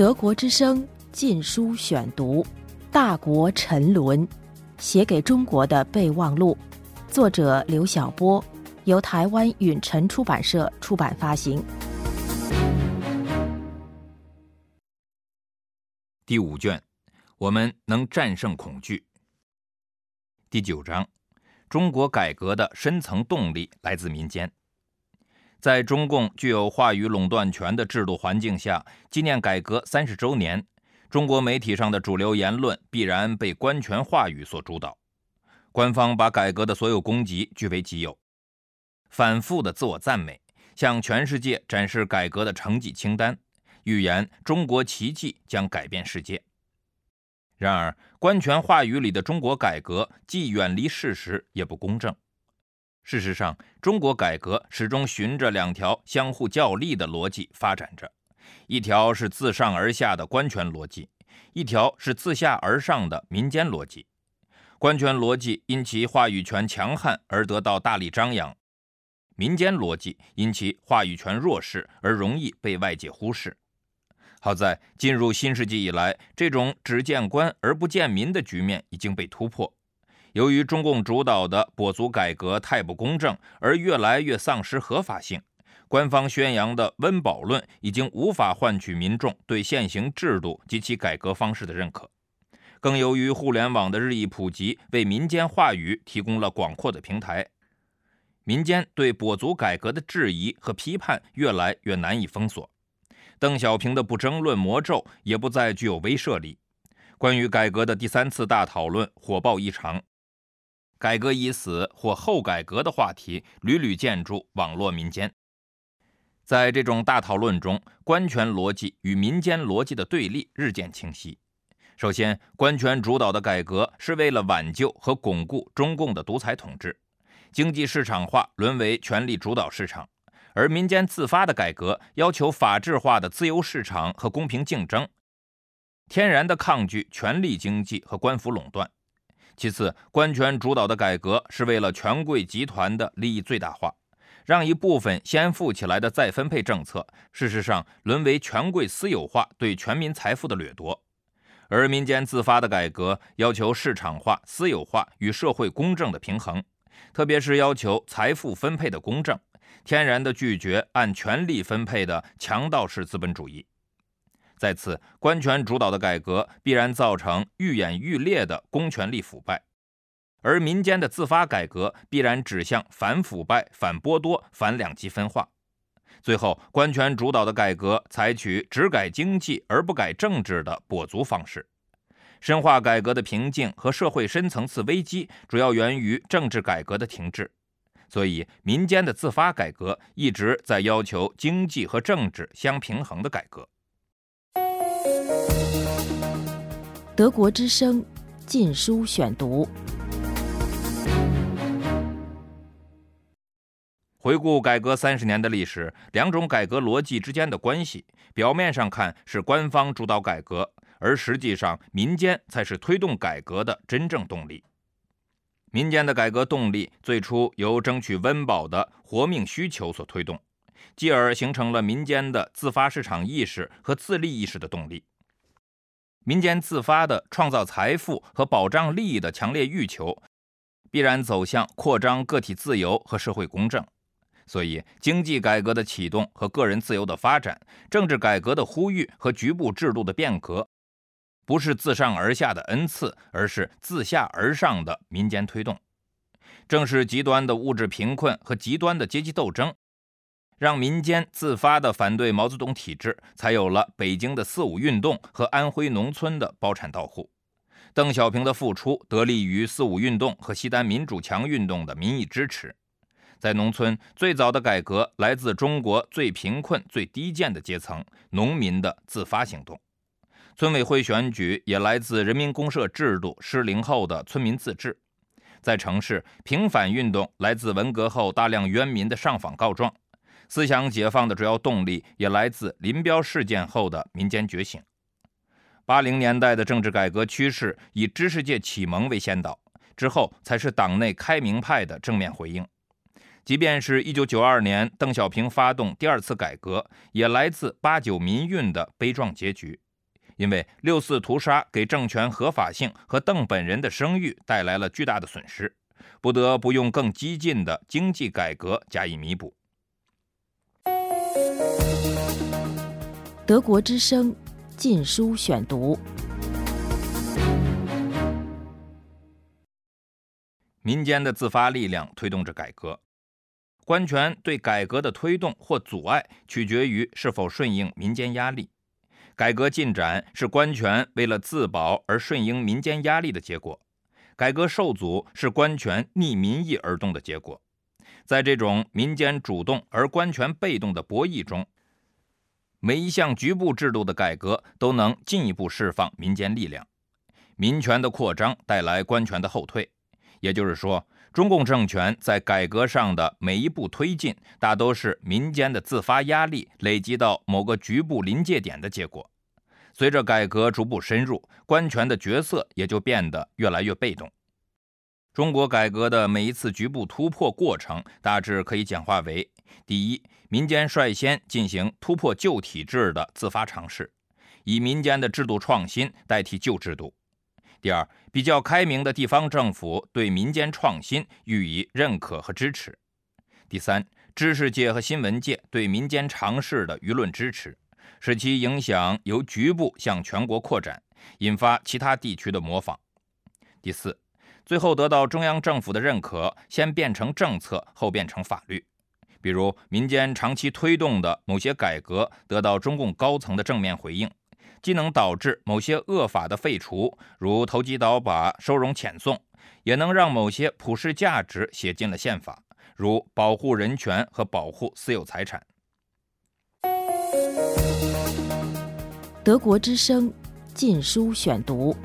德国之声《禁书选读》，《大国沉沦》，写给中国的备忘录，作者刘晓波，由台湾允晨出版社出版发行。第五卷，我们能战胜恐惧。第九章，中国改革的深层动力来自民间。在中共具有话语垄断权的制度环境下，纪念改革三十周年，中国媒体上的主流言论必然被官权话语所主导。官方把改革的所有功绩据为己有，反复的自我赞美，向全世界展示改革的成绩清单，预言中国奇迹将改变世界。然而，官权话语里的中国改革既远离事实，也不公正。事实上，中国改革始终循着两条相互较力的逻辑发展着：一条是自上而下的官权逻辑，一条是自下而上的民间逻辑。官权逻辑因其话语权强悍而得到大力张扬，民间逻辑因其话语权弱势而容易被外界忽视。好在进入新世纪以来，这种只见官而不见民的局面已经被突破。由于中共主导的跛足改革太不公正，而越来越丧失合法性，官方宣扬的温饱论已经无法换取民众对现行制度及其改革方式的认可。更由于互联网的日益普及，为民间话语提供了广阔的平台，民间对跛足改革的质疑和批判越来越难以封锁。邓小平的不争论魔咒也不再具有威慑力。关于改革的第三次大讨论火爆异常。改革已死或后改革的话题屡屡见诸网络民间。在这种大讨论中，官权逻辑与民间逻辑的对立日渐清晰。首先，官权主导的改革是为了挽救和巩固中共的独裁统治，经济市场化沦为权力主导市场；而民间自发的改革要求法治化的自由市场和公平竞争，天然的抗拒权力经济和官府垄断。其次，官权主导的改革是为了权贵集团的利益最大化，让一部分先富起来的再分配政策，事实上沦为权贵私有化对全民财富的掠夺；而民间自发的改革要求市场化、私有化与社会公正的平衡，特别是要求财富分配的公正，天然的拒绝按权力分配的强盗式资本主义。再次，官权主导的改革必然造成愈演愈烈的公权力腐败，而民间的自发改革必然指向反腐败、反剥夺、反两极分化。最后，官权主导的改革采取只改经济而不改政治的跛足方式，深化改革的瓶颈和社会深层次危机主要源于政治改革的停滞，所以民间的自发改革一直在要求经济和政治相平衡的改革。德国之声《禁书选读》，回顾改革三十年的历史，两种改革逻辑之间的关系，表面上看是官方主导改革，而实际上民间才是推动改革的真正动力。民间的改革动力最初由争取温饱的活命需求所推动，继而形成了民间的自发市场意识和自立意识的动力。民间自发的创造财富和保障利益的强烈欲求，必然走向扩张个体自由和社会公正。所以，经济改革的启动和个人自由的发展，政治改革的呼吁和局部制度的变革，不是自上而下的恩赐，而是自下而上的民间推动。正是极端的物质贫困和极端的阶级斗争。让民间自发的反对毛泽东体制，才有了北京的四五运动和安徽农村的包产到户。邓小平的复出得力于四五运动和西单民主墙运动的民意支持。在农村，最早的改革来自中国最贫困、最低贱的阶层农民的自发行动；村委会选举也来自人民公社制度失灵后的村民自治。在城市，平反运动来自文革后大量冤民的上访告状。思想解放的主要动力也来自林彪事件后的民间觉醒。八零年代的政治改革趋势以知识界启蒙为先导，之后才是党内开明派的正面回应。即便是一九九二年邓小平发动第二次改革，也来自八九民运的悲壮结局。因为六四屠杀给政权合法性和邓本人的声誉带来了巨大的损失，不得不用更激进的经济改革加以弥补。德国之声《禁书选读》：民间的自发力量推动着改革，官权对改革的推动或阻碍取决于是否顺应民间压力。改革进展是官权为了自保而顺应民间压力的结果，改革受阻是官权逆民意而动的结果。在这种民间主动而官权被动的博弈中，每一项局部制度的改革都能进一步释放民间力量。民权的扩张带来官权的后退，也就是说，中共政权在改革上的每一步推进，大都是民间的自发压力累积到某个局部临界点的结果。随着改革逐步深入，官权的角色也就变得越来越被动。中国改革的每一次局部突破过程，大致可以简化为：第一，民间率先进行突破旧体制的自发尝试，以民间的制度创新代替旧制度；第二，比较开明的地方政府对民间创新予以认可和支持；第三，知识界和新闻界对民间尝试的舆论支持。使其影响由局部向全国扩展，引发其他地区的模仿。第四，最后得到中央政府的认可，先变成政策，后变成法律。比如民间长期推动的某些改革得到中共高层的正面回应，既能导致某些恶法的废除，如投机倒把、收容遣送，也能让某些普世价值写进了宪法，如保护人权和保护私有财产。德国之声《禁书选读》。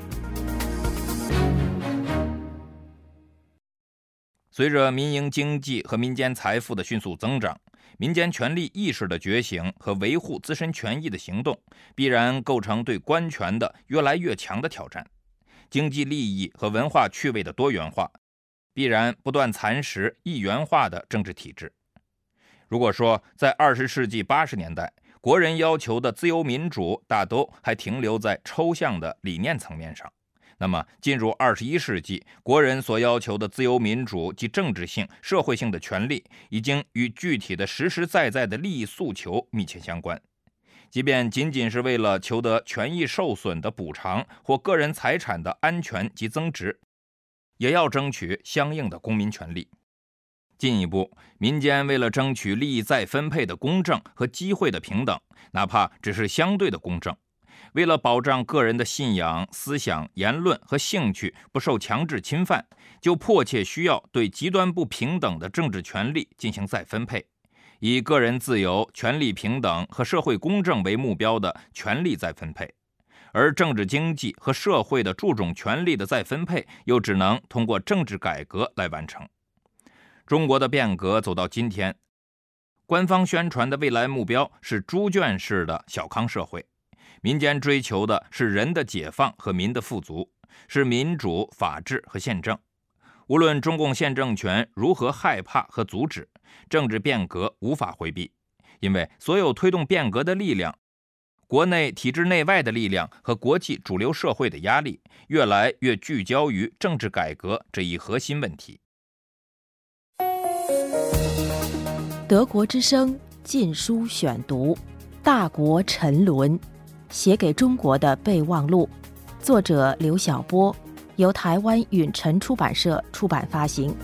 随着民营经济和民间财富的迅速增长，民间权利意识的觉醒和维护自身权益的行动，必然构成对官权的越来越强的挑战。经济利益和文化趣味的多元化，必然不断蚕食一元化的政治体制。如果说在二十世纪八十年代，国人要求的自由民主大都还停留在抽象的理念层面上。那么，进入二十一世纪，国人所要求的自由民主及政治性、社会性的权利，已经与具体的实实在在的利益诉求密切相关。即便仅仅是为了求得权益受损的补偿或个人财产的安全及增值，也要争取相应的公民权利。进一步，民间为了争取利益再分配的公正和机会的平等，哪怕只是相对的公正；为了保障个人的信仰、思想、言论和兴趣不受强制侵犯，就迫切需要对极端不平等的政治权利进行再分配，以个人自由、权利平等和社会公正为目标的权利再分配，而政治经济和社会的注重权利的再分配，又只能通过政治改革来完成。中国的变革走到今天，官方宣传的未来目标是猪圈式的小康社会，民间追求的是人的解放和民的富足，是民主、法治和宪政。无论中共现政权如何害怕和阻止，政治变革无法回避，因为所有推动变革的力量、国内体制内外的力量和国际主流社会的压力，越来越聚焦于政治改革这一核心问题。德国之声《禁书选读》，《大国沉沦》，写给中国的备忘录，作者刘晓波，由台湾允晨出版社出版发行。